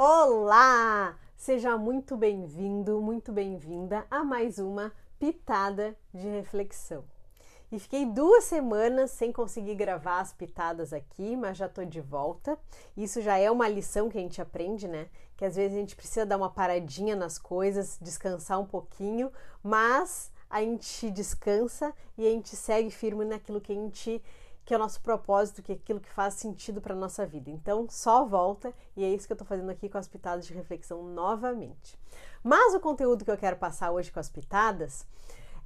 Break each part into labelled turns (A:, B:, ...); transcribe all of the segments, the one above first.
A: Olá! Seja muito bem-vindo, muito bem-vinda a mais uma pitada de reflexão. E fiquei duas semanas sem conseguir gravar as pitadas aqui, mas já tô de volta. Isso já é uma lição que a gente aprende, né? Que às vezes a gente precisa dar uma paradinha nas coisas, descansar um pouquinho, mas a gente descansa e a gente segue firme naquilo que a gente que é o nosso propósito, que é aquilo que faz sentido para nossa vida. Então, só volta e é isso que eu estou fazendo aqui com as pitadas de reflexão novamente. Mas o conteúdo que eu quero passar hoje com as pitadas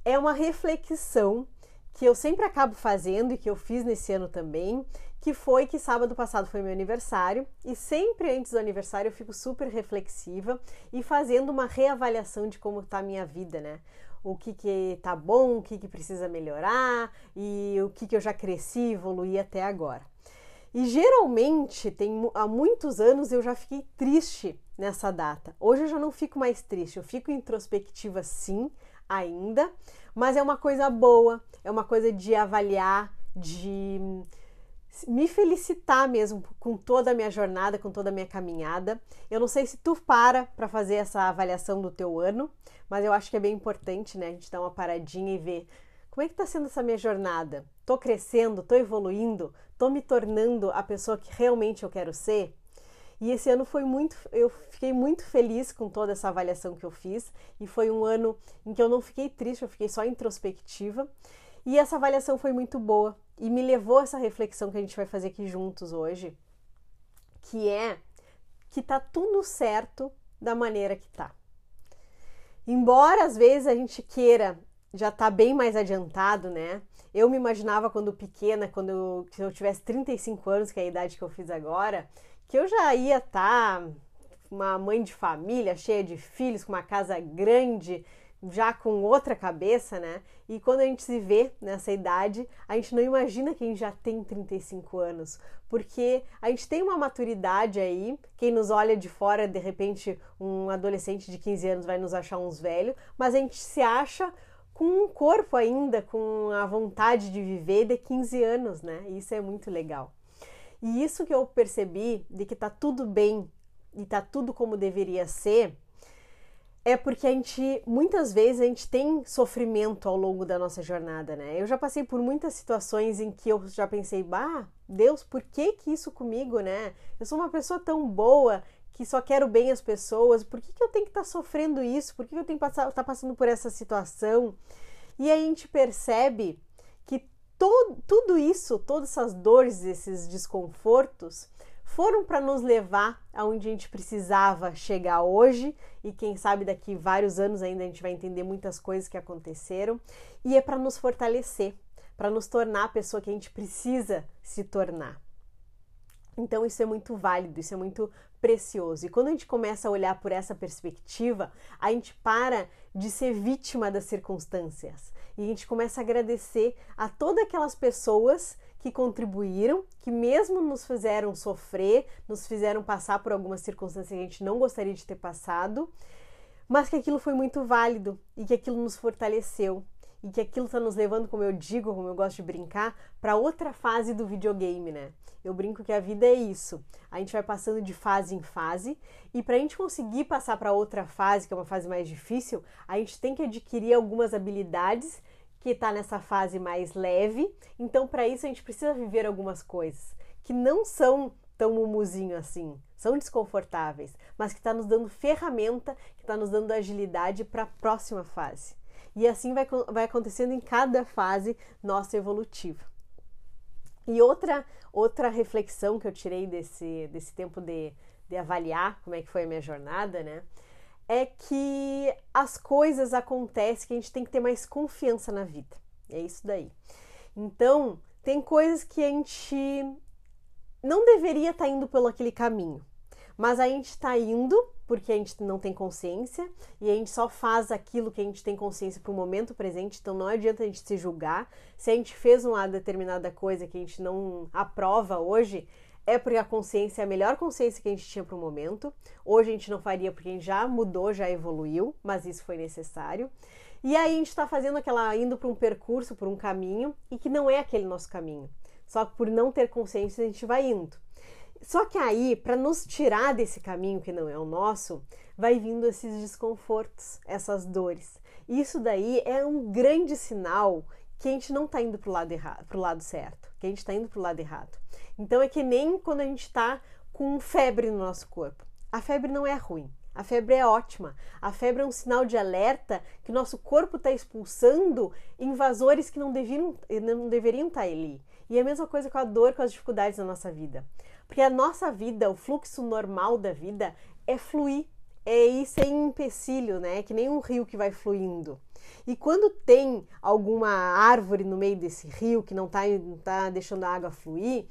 A: é uma reflexão que eu sempre acabo fazendo e que eu fiz nesse ano também, que foi que sábado passado foi meu aniversário e sempre antes do aniversário eu fico super reflexiva e fazendo uma reavaliação de como está a minha vida, né? O que que tá bom, o que que precisa melhorar e o que que eu já cresci evoluí até agora. E geralmente, tem, há muitos anos eu já fiquei triste nessa data. Hoje eu já não fico mais triste, eu fico introspectiva sim, ainda, mas é uma coisa boa, é uma coisa de avaliar, de me felicitar mesmo com toda a minha jornada, com toda a minha caminhada. Eu não sei se tu para para fazer essa avaliação do teu ano, mas eu acho que é bem importante, né? A gente dar uma paradinha e ver como é que está sendo essa minha jornada. Tô crescendo, tô evoluindo, tô me tornando a pessoa que realmente eu quero ser. E esse ano foi muito, eu fiquei muito feliz com toda essa avaliação que eu fiz e foi um ano em que eu não fiquei triste, eu fiquei só introspectiva. E essa avaliação foi muito boa e me levou a essa reflexão que a gente vai fazer aqui juntos hoje, que é que tá tudo certo da maneira que tá. Embora às vezes a gente queira já tá bem mais adiantado, né? Eu me imaginava quando pequena, quando eu, eu tivesse 35 anos, que é a idade que eu fiz agora, que eu já ia estar tá uma mãe de família, cheia de filhos, com uma casa grande, já com outra cabeça, né? E quando a gente se vê nessa idade, a gente não imagina quem já tem 35 anos, porque a gente tem uma maturidade aí. Quem nos olha de fora, de repente, um adolescente de 15 anos vai nos achar uns velhos, mas a gente se acha com um corpo ainda, com a vontade de viver de 15 anos, né? E isso é muito legal. E isso que eu percebi de que tá tudo bem e tá tudo como deveria ser é porque a gente, muitas vezes, a gente tem sofrimento ao longo da nossa jornada, né? Eu já passei por muitas situações em que eu já pensei, bah, Deus, por que que isso comigo, né? Eu sou uma pessoa tão boa que só quero bem as pessoas, por que, que eu tenho que estar tá sofrendo isso? Por que, que eu tenho que estar tá passando por essa situação? E aí a gente percebe que to, tudo isso, todas essas dores, esses desconfortos, foram para nos levar aonde a gente precisava chegar hoje e quem sabe daqui vários anos ainda a gente vai entender muitas coisas que aconteceram e é para nos fortalecer, para nos tornar a pessoa que a gente precisa se tornar. Então isso é muito válido, isso é muito precioso. E quando a gente começa a olhar por essa perspectiva, a gente para de ser vítima das circunstâncias e a gente começa a agradecer a todas aquelas pessoas que contribuíram, que mesmo nos fizeram sofrer, nos fizeram passar por algumas circunstâncias que a gente não gostaria de ter passado, mas que aquilo foi muito válido e que aquilo nos fortaleceu e que aquilo está nos levando, como eu digo, como eu gosto de brincar, para outra fase do videogame, né? Eu brinco que a vida é isso. A gente vai passando de fase em fase e para a gente conseguir passar para outra fase, que é uma fase mais difícil, a gente tem que adquirir algumas habilidades que está nessa fase mais leve. Então, para isso, a gente precisa viver algumas coisas que não são tão mumuzinho assim, são desconfortáveis, mas que está nos dando ferramenta, que está nos dando agilidade para a próxima fase. E assim vai, vai acontecendo em cada fase nossa evolutiva. E outra, outra reflexão que eu tirei desse, desse tempo de, de avaliar como é que foi a minha jornada, né? É que as coisas acontecem que a gente tem que ter mais confiança na vida. É isso daí. Então, tem coisas que a gente não deveria estar tá indo pelo aquele caminho, mas a gente está indo porque a gente não tem consciência e a gente só faz aquilo que a gente tem consciência para o momento presente, então não adianta a gente se julgar. Se a gente fez uma determinada coisa que a gente não aprova hoje, é porque a consciência é a melhor consciência que a gente tinha para o momento. Hoje a gente não faria porque a gente já mudou, já evoluiu, mas isso foi necessário. E aí a gente está fazendo aquela indo para um percurso, por um caminho e que não é aquele nosso caminho. Só que por não ter consciência a gente vai indo. Só que aí, para nos tirar desse caminho que não é o nosso, vai vindo esses desconfortos, essas dores. Isso daí é um grande sinal que a gente não está indo para o lado errado, lado certo, que a gente está indo para o lado errado. Então é que nem quando a gente está com febre no nosso corpo. A febre não é ruim, a febre é ótima. A febre é um sinal de alerta que o nosso corpo está expulsando invasores que não deveriam, não deveriam estar tá ali. E é a mesma coisa com a dor, com as dificuldades da nossa vida. Porque a nossa vida, o fluxo normal da vida é fluir, é ir sem empecilho, né? É que nem um rio que vai fluindo. E quando tem alguma árvore no meio desse rio que não está tá deixando a água fluir,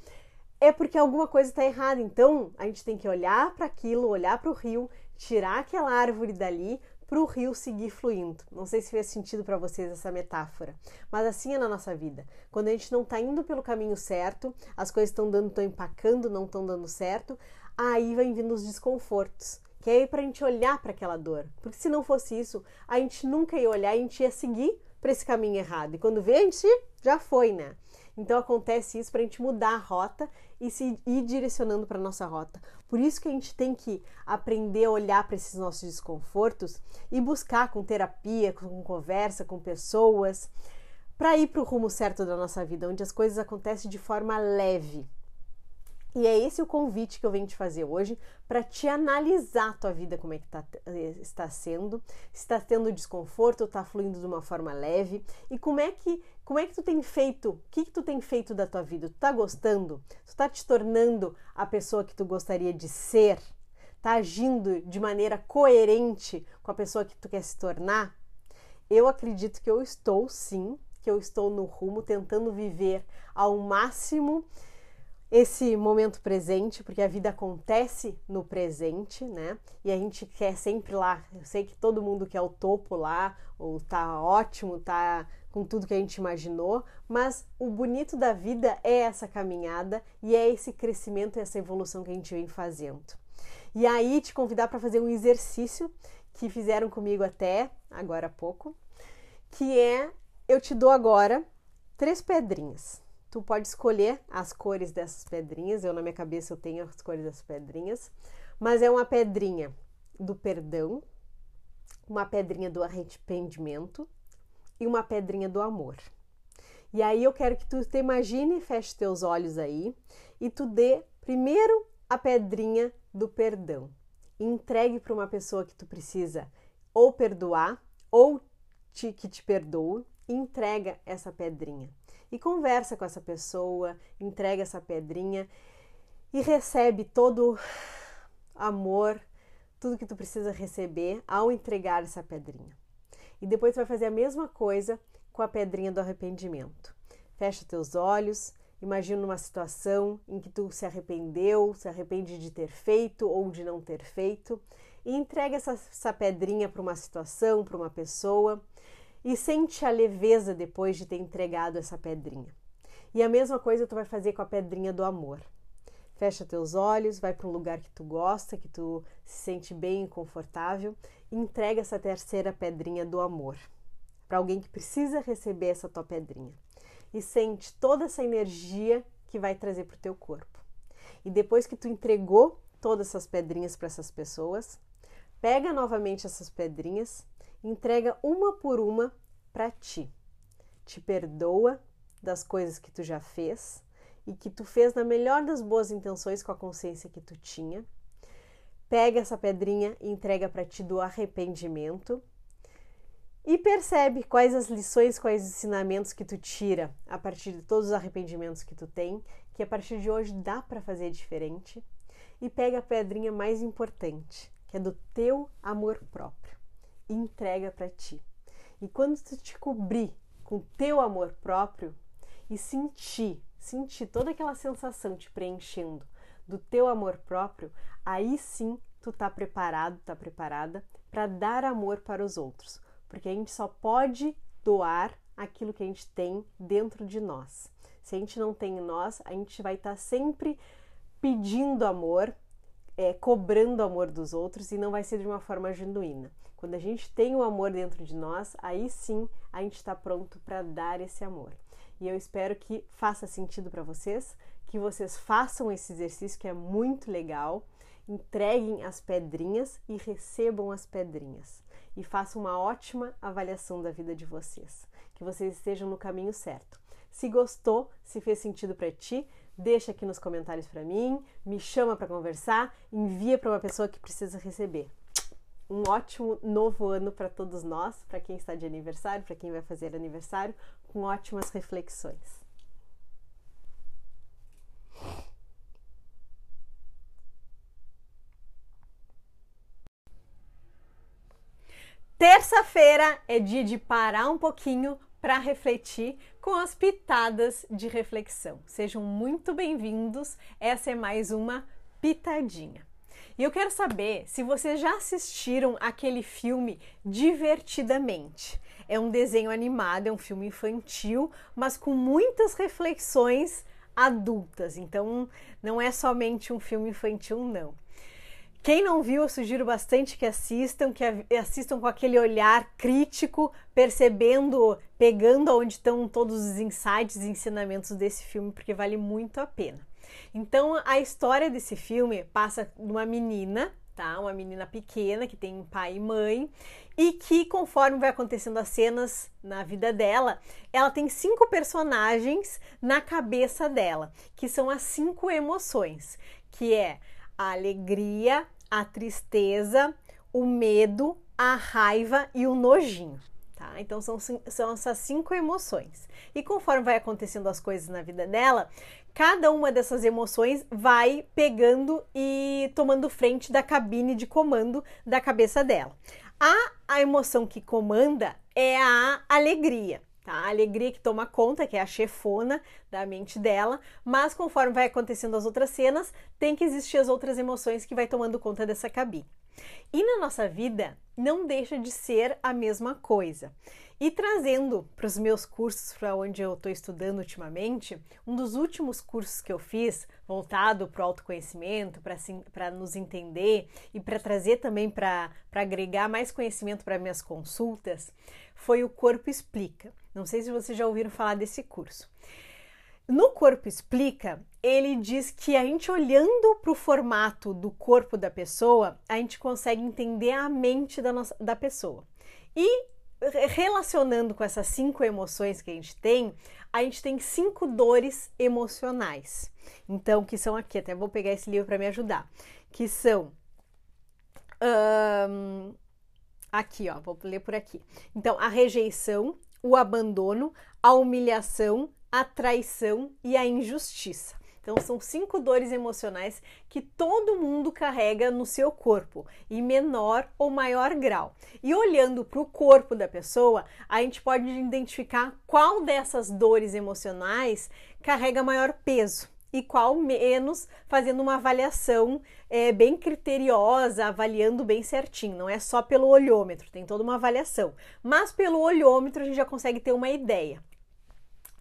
A: é porque alguma coisa está errada. Então a gente tem que olhar para aquilo, olhar para o rio, tirar aquela árvore dali para o rio seguir fluindo. Não sei se fez sentido para vocês essa metáfora, mas assim é na nossa vida. Quando a gente não está indo pelo caminho certo, as coisas estão dando, estão empacando, não estão dando certo, aí vai vindo os desconfortos. Que é para a gente olhar para aquela dor. Porque se não fosse isso, a gente nunca ia olhar, a gente ia seguir para esse caminho errado. E quando vê, a gente já foi, né? Então acontece isso para a gente mudar a rota e se ir direcionando para nossa rota. Por isso que a gente tem que aprender a olhar para esses nossos desconfortos e buscar com terapia, com conversa, com pessoas, para ir para o rumo certo da nossa vida, onde as coisas acontecem de forma leve, e é esse o convite que eu venho te fazer hoje para te analisar a tua vida, como é que tá, eh, está sendo, se está tendo desconforto, está fluindo de uma forma leve e como é que como é que tu tem feito, o que, que tu tem feito da tua vida? Tu tá gostando? Tu tá te tornando a pessoa que tu gostaria de ser? Tá agindo de maneira coerente com a pessoa que tu quer se tornar? Eu acredito que eu estou sim, que eu estou no rumo tentando viver ao máximo esse momento presente, porque a vida acontece no presente, né? E a gente quer sempre lá. Eu sei que todo mundo quer o topo lá, ou tá ótimo, tá com tudo que a gente imaginou, mas o bonito da vida é essa caminhada e é esse crescimento e essa evolução que a gente vem fazendo. E aí te convidar para fazer um exercício que fizeram comigo até agora há pouco, que é eu te dou agora três pedrinhas Tu pode escolher as cores dessas pedrinhas. Eu na minha cabeça eu tenho as cores das pedrinhas, mas é uma pedrinha do perdão, uma pedrinha do arrependimento e uma pedrinha do amor. E aí eu quero que tu te imagine, feche teus olhos aí e tu dê primeiro a pedrinha do perdão. entregue para uma pessoa que tu precisa ou perdoar ou te, que te perdoa, entrega essa pedrinha e conversa com essa pessoa, entrega essa pedrinha e recebe todo amor, tudo que tu precisa receber ao entregar essa pedrinha. E depois tu vai fazer a mesma coisa com a pedrinha do arrependimento. Fecha teus olhos, imagina uma situação em que tu se arrependeu, se arrepende de ter feito ou de não ter feito, e entrega essa, essa pedrinha para uma situação, para uma pessoa, e sente a leveza depois de ter entregado essa pedrinha. E a mesma coisa tu vai fazer com a pedrinha do amor. Fecha teus olhos, vai para um lugar que tu gosta, que tu se sente bem e confortável, e entrega essa terceira pedrinha do amor para alguém que precisa receber essa tua pedrinha. E sente toda essa energia que vai trazer para o teu corpo. E depois que tu entregou todas essas pedrinhas para essas pessoas, pega novamente essas pedrinhas entrega uma por uma para ti. Te perdoa das coisas que tu já fez e que tu fez na melhor das boas intenções com a consciência que tu tinha. Pega essa pedrinha e entrega para ti do arrependimento e percebe quais as lições, quais os ensinamentos que tu tira a partir de todos os arrependimentos que tu tem, que a partir de hoje dá para fazer diferente. E pega a pedrinha mais importante, que é do teu amor próprio entrega para ti. E quando tu te cobrir com teu amor próprio e sentir, sentir toda aquela sensação te preenchendo do teu amor próprio, aí sim tu tá preparado, tá preparada para dar amor para os outros, porque a gente só pode doar aquilo que a gente tem dentro de nós. Se a gente não tem em nós, a gente vai estar tá sempre pedindo amor, é, cobrando amor dos outros e não vai ser de uma forma genuína. Quando a gente tem o amor dentro de nós, aí sim a gente está pronto para dar esse amor. E eu espero que faça sentido para vocês, que vocês façam esse exercício que é muito legal, entreguem as pedrinhas e recebam as pedrinhas e façam uma ótima avaliação da vida de vocês, que vocês estejam no caminho certo. Se gostou, se fez sentido para ti, deixa aqui nos comentários para mim, me chama para conversar, envia para uma pessoa que precisa receber. Um ótimo novo ano para todos nós, para quem está de aniversário, para quem vai fazer aniversário, com ótimas reflexões. Terça-feira é dia de parar um pouquinho para refletir com as pitadas de reflexão. Sejam muito bem-vindos. Essa é mais uma pitadinha. E eu quero saber se vocês já assistiram aquele filme Divertidamente. É um desenho animado, é um filme infantil, mas com muitas reflexões adultas. Então, não é somente um filme infantil, não. Quem não viu, eu sugiro bastante que assistam, que assistam com aquele olhar crítico, percebendo, pegando onde estão todos os insights e ensinamentos desse filme, porque vale muito a pena. Então, a história desse filme passa de uma menina, tá? Uma menina pequena que tem pai e mãe e que, conforme vai acontecendo as cenas na vida dela, ela tem cinco personagens na cabeça dela, que são as cinco emoções, que é a alegria, a tristeza, o medo, a raiva e o nojinho. Tá? Então são, são essas cinco emoções. E conforme vai acontecendo as coisas na vida dela, cada uma dessas emoções vai pegando e tomando frente da cabine de comando da cabeça dela. A, a emoção que comanda é a alegria tá? A alegria que toma conta, que é a chefona da mente dela, mas conforme vai acontecendo as outras cenas, tem que existir as outras emoções que vai tomando conta dessa cabine. E na nossa vida não deixa de ser a mesma coisa. E trazendo para os meus cursos, para onde eu estou estudando ultimamente, um dos últimos cursos que eu fiz, voltado para o autoconhecimento, para nos entender e para trazer também para agregar mais conhecimento para minhas consultas, foi o Corpo Explica. Não sei se vocês já ouviram falar desse curso. No Corpo Explica, ele diz que a gente olhando para o formato do corpo da pessoa, a gente consegue entender a mente da, nossa, da pessoa. E relacionando com essas cinco emoções que a gente tem, a gente tem cinco dores emocionais. Então, que são aqui, até vou pegar esse livro para me ajudar, que são um, aqui, ó, vou ler por aqui. Então, a rejeição, o abandono, a humilhação, a traição e a injustiça. Então, são cinco dores emocionais que todo mundo carrega no seu corpo, em menor ou maior grau. E olhando para o corpo da pessoa, a gente pode identificar qual dessas dores emocionais carrega maior peso e qual menos, fazendo uma avaliação é, bem criteriosa, avaliando bem certinho. Não é só pelo olhômetro, tem toda uma avaliação. Mas pelo olhômetro a gente já consegue ter uma ideia.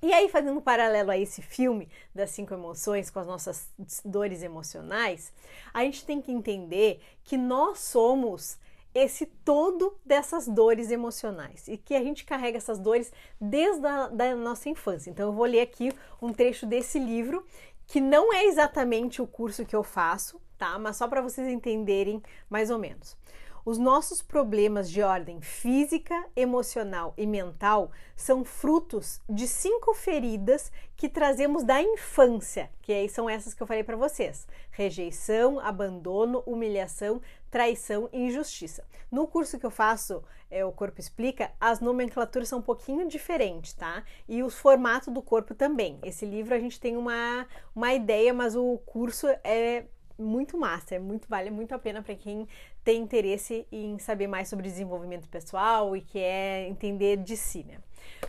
A: E aí, fazendo um paralelo a esse filme das cinco emoções com as nossas dores emocionais, a gente tem que entender que nós somos esse todo dessas dores emocionais e que a gente carrega essas dores desde a da nossa infância. Então, eu vou ler aqui um trecho desse livro que não é exatamente o curso que eu faço, tá? Mas só para vocês entenderem mais ou menos. Os nossos problemas de ordem física, emocional e mental são frutos de cinco feridas que trazemos da infância, que aí são essas que eu falei para vocês: rejeição, abandono, humilhação, traição e injustiça. No curso que eu faço, é, o Corpo Explica, as nomenclaturas são um pouquinho diferentes, tá? E o formato do corpo também. Esse livro a gente tem uma, uma ideia, mas o curso é muito massa, é muito vale muito a pena para quem tem interesse em saber mais sobre desenvolvimento pessoal e quer entender de si, né?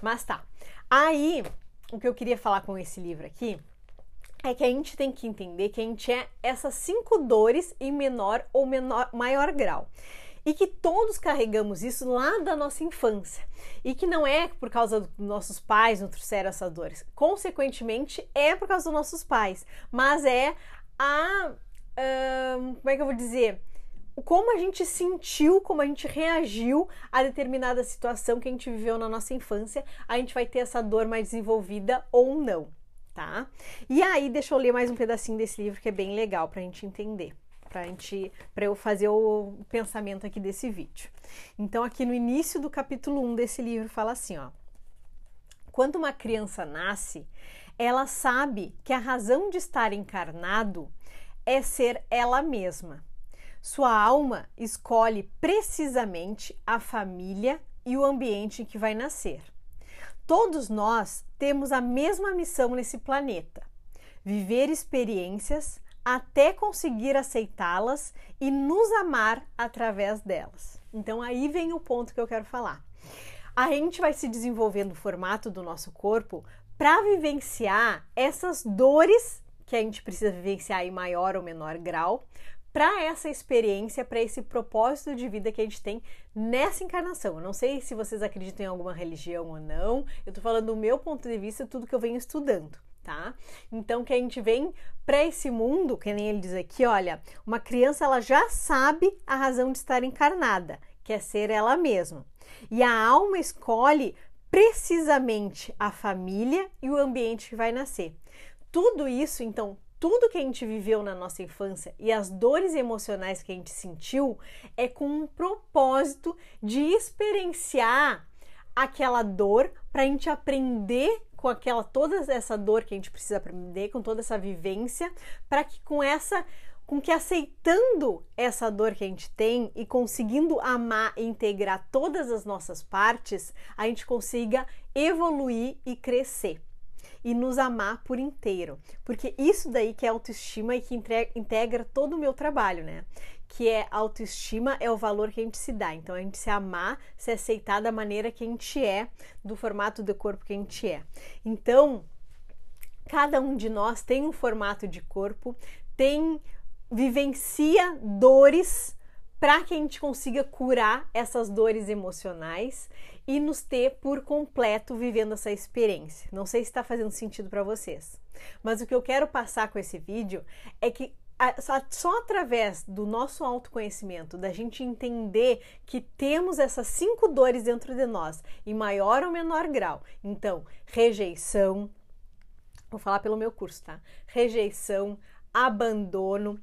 A: Mas tá. Aí, o que eu queria falar com esse livro aqui é que a gente tem que entender que a gente é essas cinco dores em menor ou menor, maior grau. E que todos carregamos isso lá da nossa infância. E que não é por causa dos nossos pais nos trouxeram essas dores. Consequentemente, é por causa dos nossos pais. Mas é a como é que eu vou dizer? Como a gente sentiu, como a gente reagiu a determinada situação que a gente viveu na nossa infância, a gente vai ter essa dor mais desenvolvida ou não. tá? E aí, deixa eu ler mais um pedacinho desse livro que é bem legal para a gente entender, para gente, para eu fazer o pensamento aqui desse vídeo. Então, aqui no início do capítulo 1 desse livro fala assim, ó: Quando uma criança nasce, ela sabe que a razão de estar encarnado é ser ela mesma. Sua alma escolhe precisamente a família e o ambiente em que vai nascer. Todos nós temos a mesma missão nesse planeta: viver experiências até conseguir aceitá-las e nos amar através delas. Então aí vem o ponto que eu quero falar. A gente vai se desenvolvendo o formato do nosso corpo para vivenciar essas dores que a gente precisa vivenciar em maior ou menor grau, para essa experiência, para esse propósito de vida que a gente tem nessa encarnação. Eu não sei se vocês acreditam em alguma religião ou não, eu tô falando do meu ponto de vista, tudo que eu venho estudando. Tá? Então que a gente vem para esse mundo, que nem ele diz aqui, olha, uma criança ela já sabe a razão de estar encarnada, que é ser ela mesma. E a alma escolhe precisamente a família e o ambiente que vai nascer. Tudo isso, então, tudo que a gente viveu na nossa infância e as dores emocionais que a gente sentiu é com um propósito de experienciar aquela dor para a gente aprender com aquela toda essa dor que a gente precisa aprender, com toda essa vivência, para que com essa com que aceitando essa dor que a gente tem e conseguindo amar e integrar todas as nossas partes, a gente consiga evoluir e crescer e nos amar por inteiro. Porque isso daí que é autoestima e que integra todo o meu trabalho, né? Que é autoestima é o valor que a gente se dá. Então a gente se amar, se aceitar da maneira que a gente é, do formato do corpo que a gente é. Então, cada um de nós tem um formato de corpo, tem vivencia dores para que a gente consiga curar essas dores emocionais e nos ter por completo vivendo essa experiência. Não sei se está fazendo sentido para vocês, mas o que eu quero passar com esse vídeo é que só através do nosso autoconhecimento, da gente entender que temos essas cinco dores dentro de nós, em maior ou menor grau. Então, rejeição, vou falar pelo meu curso, tá? Rejeição, abandono,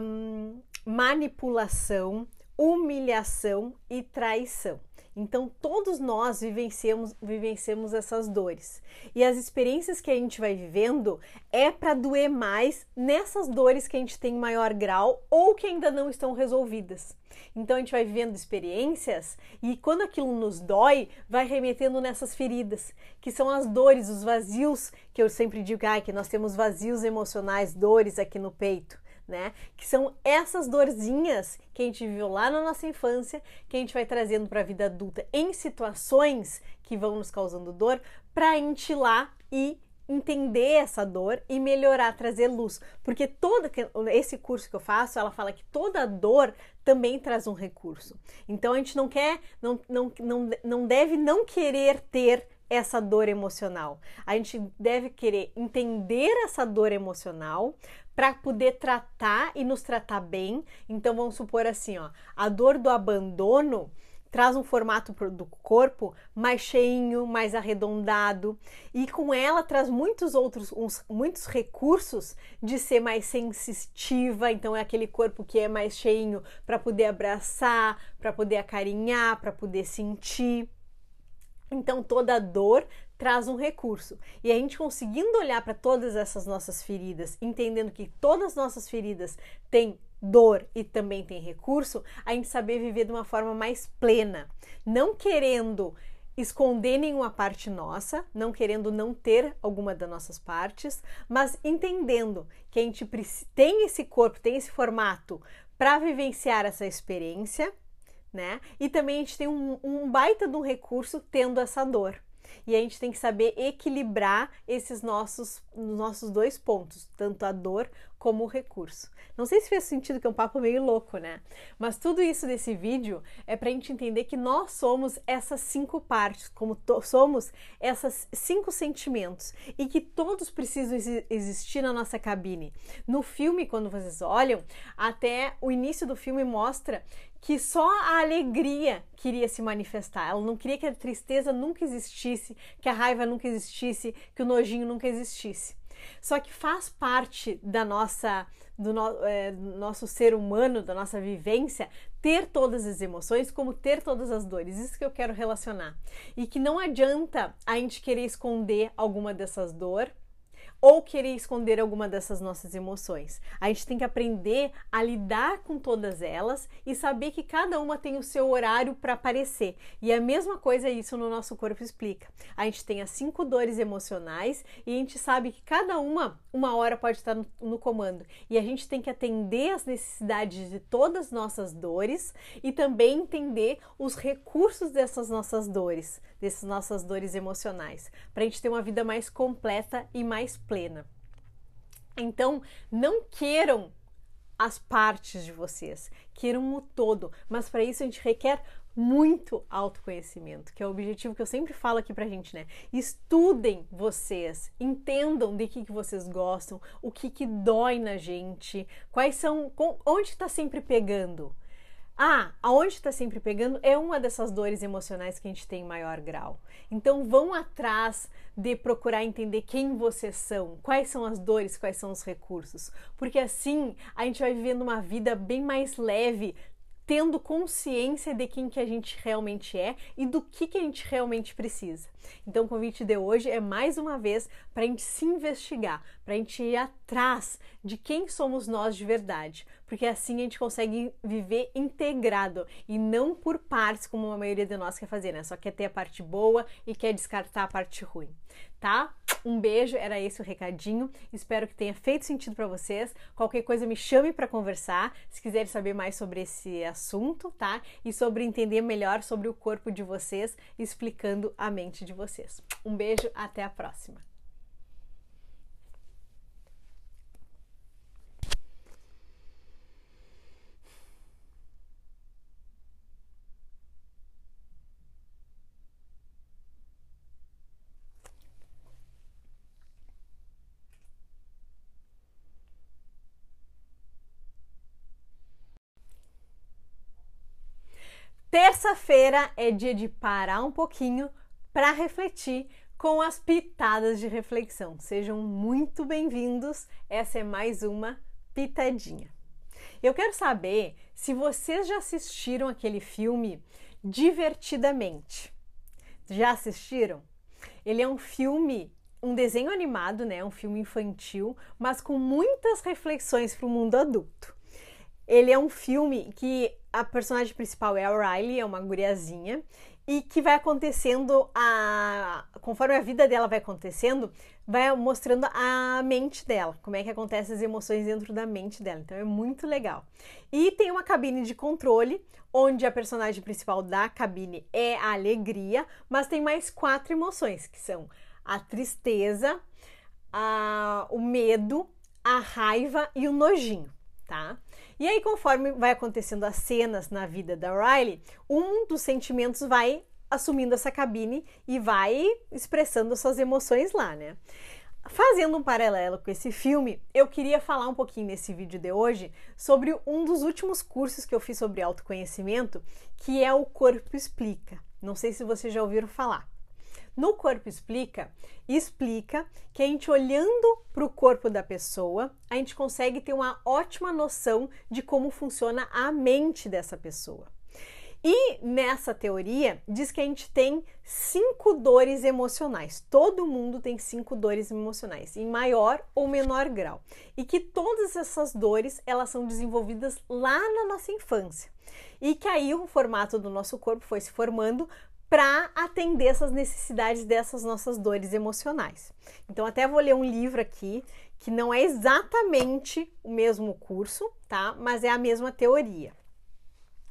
A: hum, manipulação, humilhação e traição. Então, todos nós vivenciamos, vivenciamos essas dores. E as experiências que a gente vai vivendo é para doer mais nessas dores que a gente tem em maior grau ou que ainda não estão resolvidas. Então, a gente vai vivendo experiências e quando aquilo nos dói, vai remetendo nessas feridas, que são as dores, os vazios, que eu sempre digo ah, que nós temos vazios emocionais, dores aqui no peito né? Que são essas dorzinhas que a gente viveu lá na nossa infância, que a gente vai trazendo para a vida adulta em situações que vão nos causando dor, para lá e entender essa dor e melhorar, trazer luz, porque todo esse curso que eu faço, ela fala que toda dor também traz um recurso. Então a gente não quer, não, não, não, não deve não querer ter essa dor emocional. A gente deve querer entender essa dor emocional para poder tratar e nos tratar bem. Então vamos supor assim, ó, a dor do abandono traz um formato do corpo mais cheinho, mais arredondado e com ela traz muitos outros uns, muitos recursos de ser mais sensitiva, então é aquele corpo que é mais cheinho para poder abraçar, para poder acarinhar, para poder sentir. Então toda dor traz um recurso. E a gente conseguindo olhar para todas essas nossas feridas, entendendo que todas as nossas feridas têm dor e também tem recurso, a gente saber viver de uma forma mais plena, não querendo esconder nenhuma parte nossa, não querendo não ter alguma das nossas partes, mas entendendo que a gente tem esse corpo, tem esse formato para vivenciar essa experiência, né? E também a gente tem um, um baita de um recurso tendo essa dor e a gente tem que saber equilibrar esses nossos, nossos dois pontos, tanto a dor como o recurso. Não sei se fez sentido, que é um papo meio louco, né? Mas tudo isso desse vídeo é para a gente entender que nós somos essas cinco partes, como somos essas cinco sentimentos e que todos precisam existir na nossa cabine. No filme, quando vocês olham, até o início do filme mostra que só a alegria queria se manifestar. Ela não queria que a tristeza nunca existisse, que a raiva nunca existisse, que o nojinho nunca existisse. Só que faz parte da nossa do no, é, nosso ser humano, da nossa vivência, ter todas as emoções, como ter todas as dores. Isso que eu quero relacionar. E que não adianta a gente querer esconder alguma dessas dores ou querer esconder alguma dessas nossas emoções. A gente tem que aprender a lidar com todas elas e saber que cada uma tem o seu horário para aparecer. E a mesma coisa isso no nosso corpo explica. A gente tem as cinco dores emocionais e a gente sabe que cada uma, uma hora pode estar no, no comando. E a gente tem que atender as necessidades de todas as nossas dores e também entender os recursos dessas nossas dores, dessas nossas dores emocionais, para a gente ter uma vida mais completa e mais plena. Então, não queiram as partes de vocês, queiram o todo, mas para isso a gente requer muito autoconhecimento, que é o objetivo que eu sempre falo aqui pra gente, né? Estudem vocês, entendam de que, que vocês gostam, o que, que dói na gente, quais são, onde está sempre pegando. Ah, aonde está sempre pegando é uma dessas dores emocionais que a gente tem em maior grau. Então vão atrás de procurar entender quem vocês são, quais são as dores, quais são os recursos, porque assim a gente vai vivendo uma vida bem mais leve, tendo consciência de quem que a gente realmente é e do que, que a gente realmente precisa. Então, o convite de hoje é mais uma vez para a gente se investigar, para a gente ir atrás de quem somos nós de verdade, porque assim a gente consegue viver integrado e não por partes, como a maioria de nós quer fazer, né? Só quer ter a parte boa e quer descartar a parte ruim, tá? Um beijo, era esse o recadinho. Espero que tenha feito sentido para vocês. Qualquer coisa me chame para conversar, se quiserem saber mais sobre esse assunto, tá? E sobre entender melhor sobre o corpo de vocês, explicando a mente de vocês. Um beijo, até a próxima. Terça-feira é dia de parar um pouquinho para refletir com as pitadas de reflexão. Sejam muito bem-vindos. Essa é mais uma pitadinha. Eu quero saber se vocês já assistiram aquele filme Divertidamente. Já assistiram? Ele é um filme, um desenho animado, né? Um filme infantil, mas com muitas reflexões para o mundo adulto. Ele é um filme que a personagem principal é a Riley, é uma guriazinha, e que vai acontecendo a conforme a vida dela vai acontecendo, vai mostrando a mente dela, como é que acontecem as emoções dentro da mente dela. Então é muito legal. E tem uma cabine de controle onde a personagem principal da cabine é a alegria, mas tem mais quatro emoções que são a tristeza, a, o medo, a raiva e o nojinho, tá? E aí, conforme vai acontecendo as cenas na vida da Riley, um dos sentimentos vai assumindo essa cabine e vai expressando suas emoções lá, né? Fazendo um paralelo com esse filme, eu queria falar um pouquinho nesse vídeo de hoje sobre um dos últimos cursos que eu fiz sobre autoconhecimento, que é o Corpo Explica. Não sei se vocês já ouviram falar. No Corpo Explica, explica que a gente olhando para o corpo da pessoa, a gente consegue ter uma ótima noção de como funciona a mente dessa pessoa. E nessa teoria diz que a gente tem cinco dores emocionais. Todo mundo tem cinco dores emocionais, em maior ou menor grau. E que todas essas dores elas são desenvolvidas lá na nossa infância. E que aí o formato do nosso corpo foi se formando para atender essas necessidades dessas nossas dores emocionais. Então, até vou ler um livro aqui que não é exatamente o mesmo curso, tá? Mas é a mesma teoria.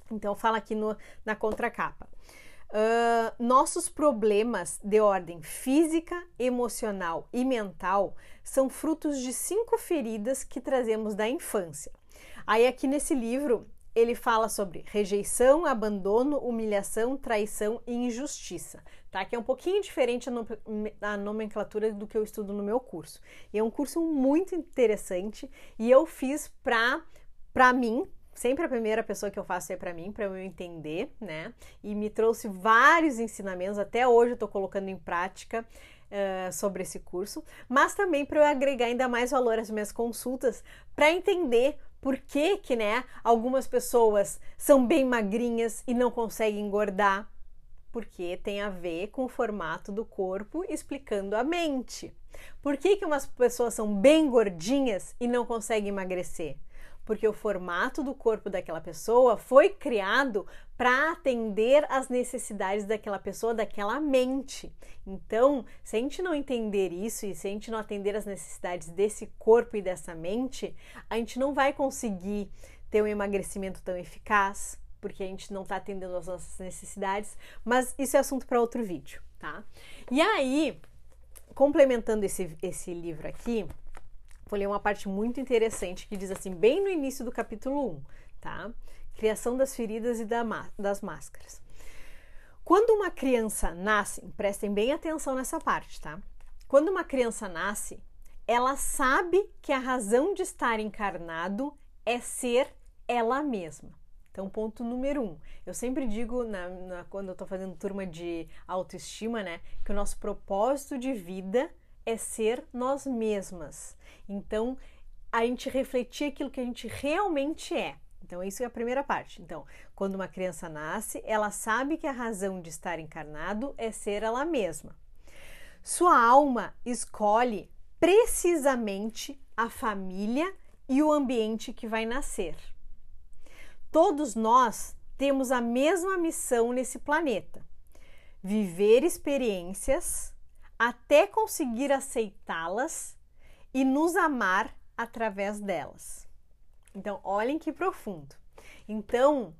A: Então, fala aqui no, na contracapa. Uh, nossos problemas de ordem física, emocional e mental são frutos de cinco feridas que trazemos da infância. Aí, aqui nesse livro, ele fala sobre rejeição, abandono, humilhação, traição e injustiça, tá? Que é um pouquinho diferente a nomenclatura do que eu estudo no meu curso. E é um curso muito interessante e eu fiz para para mim sempre a primeira pessoa que eu faço é para mim, para eu entender, né? E me trouxe vários ensinamentos, até hoje eu tô colocando em prática. Uh, sobre esse curso, mas também para eu agregar ainda mais valor às minhas consultas, para entender por que, que né, algumas pessoas são bem magrinhas e não conseguem engordar, porque tem a ver com o formato do corpo explicando a mente. Por que, que umas pessoas são bem gordinhas e não conseguem emagrecer? porque o formato do corpo daquela pessoa foi criado para atender às necessidades daquela pessoa, daquela mente. Então, se a gente não entender isso e se a gente não atender às necessidades desse corpo e dessa mente, a gente não vai conseguir ter um emagrecimento tão eficaz, porque a gente não está atendendo às nossas necessidades. Mas isso é assunto para outro vídeo, tá? E aí, complementando esse, esse livro aqui, vou ler uma parte muito interessante que diz assim, bem no início do capítulo 1, tá? Criação das feridas e da, das máscaras. Quando uma criança nasce, prestem bem atenção nessa parte, tá? Quando uma criança nasce, ela sabe que a razão de estar encarnado é ser ela mesma. Então, ponto número um. Eu sempre digo, na, na, quando eu estou fazendo turma de autoestima, né, que o nosso propósito de vida é ser nós mesmas. Então, a gente refletir aquilo que a gente realmente é. Então, isso é a primeira parte. Então, quando uma criança nasce, ela sabe que a razão de estar encarnado é ser ela mesma. Sua alma escolhe precisamente a família e o ambiente que vai nascer. Todos nós temos a mesma missão nesse planeta: viver experiências até conseguir aceitá-las e nos amar através delas. Então, olhem que profundo. Então,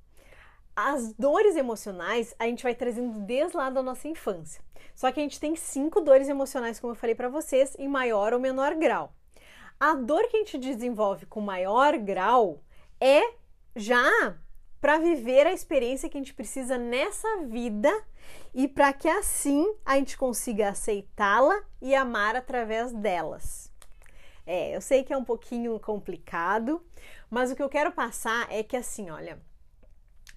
A: as dores emocionais a gente vai trazendo desde lá da nossa infância. Só que a gente tem cinco dores emocionais, como eu falei para vocês, em maior ou menor grau. A dor que a gente desenvolve com maior grau é já para viver a experiência que a gente precisa nessa vida e para que assim a gente consiga aceitá-la e amar através delas. É, eu sei que é um pouquinho complicado, mas o que eu quero passar é que assim, olha,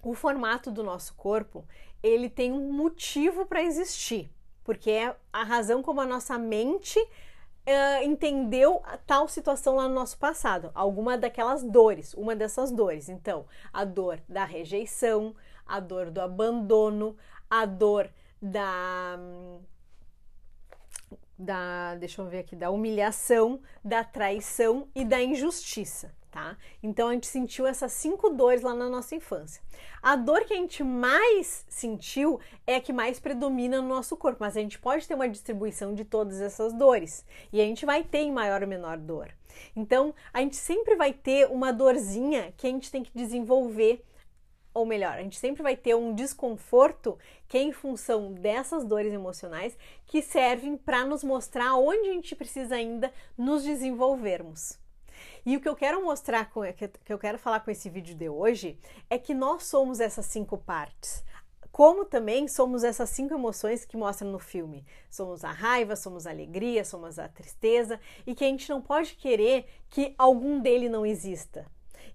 A: o formato do nosso corpo, ele tem um motivo para existir, porque é a razão como a nossa mente uh, entendeu tal situação lá no nosso passado, alguma daquelas dores, uma dessas dores. Então, a dor da rejeição, a dor do abandono, a dor da da, deixa eu ver aqui, da humilhação, da traição e da injustiça tá? Então a gente sentiu essas cinco dores lá na nossa infância. A dor que a gente mais sentiu é a que mais predomina no nosso corpo, mas a gente pode ter uma distribuição de todas essas dores e a gente vai ter em maior ou menor dor. Então a gente sempre vai ter uma dorzinha que a gente tem que desenvolver ou melhor, a gente sempre vai ter um desconforto que é em função dessas dores emocionais que servem para nos mostrar onde a gente precisa ainda nos desenvolvermos. E o que eu quero mostrar, com, que eu quero falar com esse vídeo de hoje, é que nós somos essas cinco partes. Como também somos essas cinco emoções que mostram no filme. Somos a raiva, somos a alegria, somos a tristeza e que a gente não pode querer que algum dele não exista.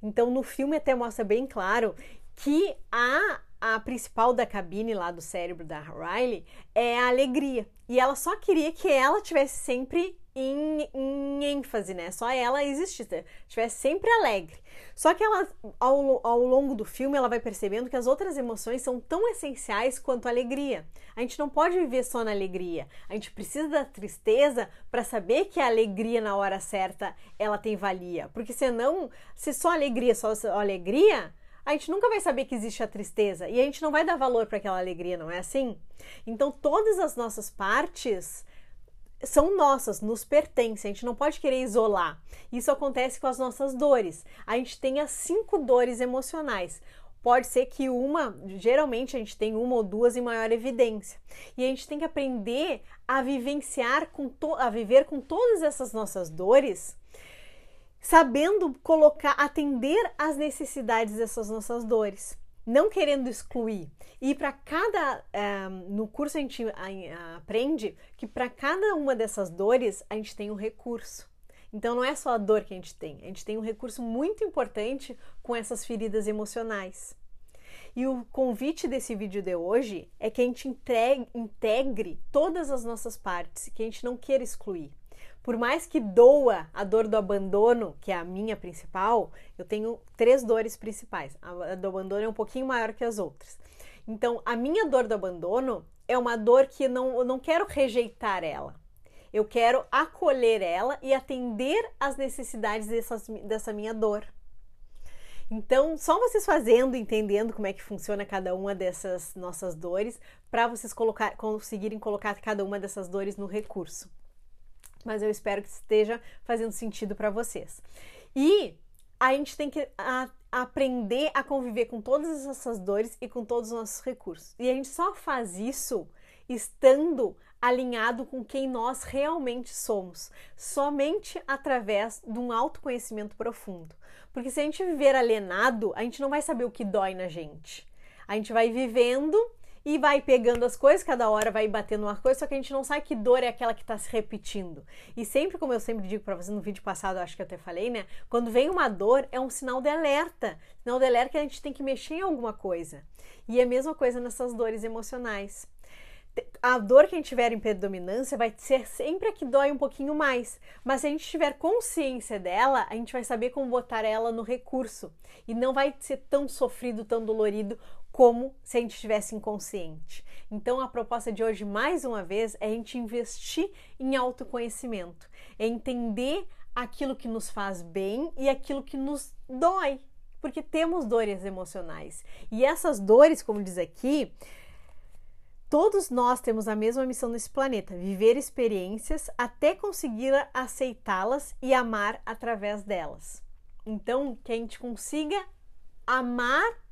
A: Então, no filme até mostra bem claro que a a principal da cabine lá do cérebro da Riley é a alegria. E ela só queria que ela tivesse sempre em, em ênfase, né? Só ela existisse, estivesse sempre alegre. Só que ela, ao, ao longo do filme, ela vai percebendo que as outras emoções são tão essenciais quanto a alegria. A gente não pode viver só na alegria. A gente precisa da tristeza para saber que a alegria na hora certa ela tem valia. Porque senão, se só alegria, só alegria, a gente nunca vai saber que existe a tristeza e a gente não vai dar valor para aquela alegria, não é assim? Então, todas as nossas partes são nossas, nos pertencem, a gente não pode querer isolar. Isso acontece com as nossas dores. A gente tem as cinco dores emocionais. Pode ser que uma, geralmente a gente tem uma ou duas em maior evidência. E a gente tem que aprender a vivenciar com a viver com todas essas nossas dores, sabendo colocar, atender às necessidades dessas nossas dores não querendo excluir. E para cada. Eh, no curso a gente aprende que para cada uma dessas dores a gente tem um recurso. Então não é só a dor que a gente tem, a gente tem um recurso muito importante com essas feridas emocionais. E o convite desse vídeo de hoje é que a gente integre todas as nossas partes, que a gente não queira excluir. Por mais que doa a dor do abandono, que é a minha principal, eu tenho três dores principais. A do abandono é um pouquinho maior que as outras. Então, a minha dor do abandono é uma dor que não, eu não quero rejeitar ela. Eu quero acolher ela e atender às necessidades dessas, dessa minha dor. Então, só vocês fazendo, entendendo como é que funciona cada uma dessas nossas dores, para vocês colocar, conseguirem colocar cada uma dessas dores no recurso. Mas eu espero que esteja fazendo sentido para vocês. E a gente tem que a, aprender a conviver com todas essas dores e com todos os nossos recursos. E a gente só faz isso estando alinhado com quem nós realmente somos, somente através de um autoconhecimento profundo. Porque se a gente viver alienado, a gente não vai saber o que dói na gente. A gente vai vivendo e vai pegando as coisas, cada hora vai batendo uma coisa, só que a gente não sabe que dor é aquela que está se repetindo. E sempre, como eu sempre digo para vocês no vídeo passado, acho que eu até falei, né? Quando vem uma dor, é um sinal de alerta. Sinal de alerta que a gente tem que mexer em alguma coisa. E é a mesma coisa nessas dores emocionais a dor que a gente tiver em predominância vai ser sempre a que dói um pouquinho mais. Mas se a gente tiver consciência dela, a gente vai saber como botar ela no recurso. E não vai ser tão sofrido, tão dolorido como se a gente estivesse inconsciente. Então a proposta de hoje, mais uma vez, é a gente investir em autoconhecimento, é entender aquilo que nos faz bem e aquilo que nos dói, porque temos dores emocionais. E essas dores, como diz aqui, Todos nós temos a mesma missão nesse planeta: viver experiências até conseguir aceitá-las e amar através delas. Então, que a gente consiga amar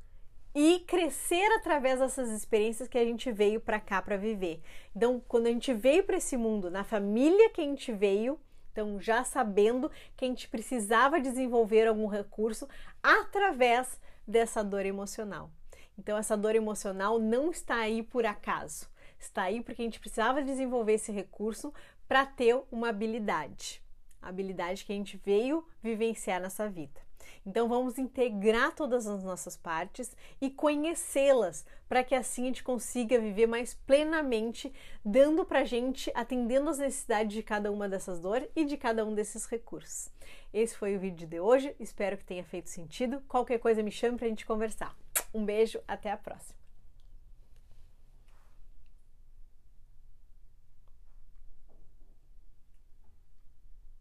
A: e crescer através dessas experiências que a gente veio para cá para viver. Então, quando a gente veio para esse mundo, na família que a gente veio, então já sabendo que a gente precisava desenvolver algum recurso através dessa dor emocional. Então, essa dor emocional não está aí por acaso. Está aí porque a gente precisava desenvolver esse recurso para ter uma habilidade. A habilidade que a gente veio vivenciar nessa vida. Então vamos integrar todas as nossas partes e conhecê-las para que assim a gente consiga viver mais plenamente, dando para a gente, atendendo às necessidades de cada uma dessas dores e de cada um desses recursos. Esse foi o vídeo de hoje, espero que tenha feito sentido. Qualquer coisa me chame para a gente conversar. Um beijo, até a próxima!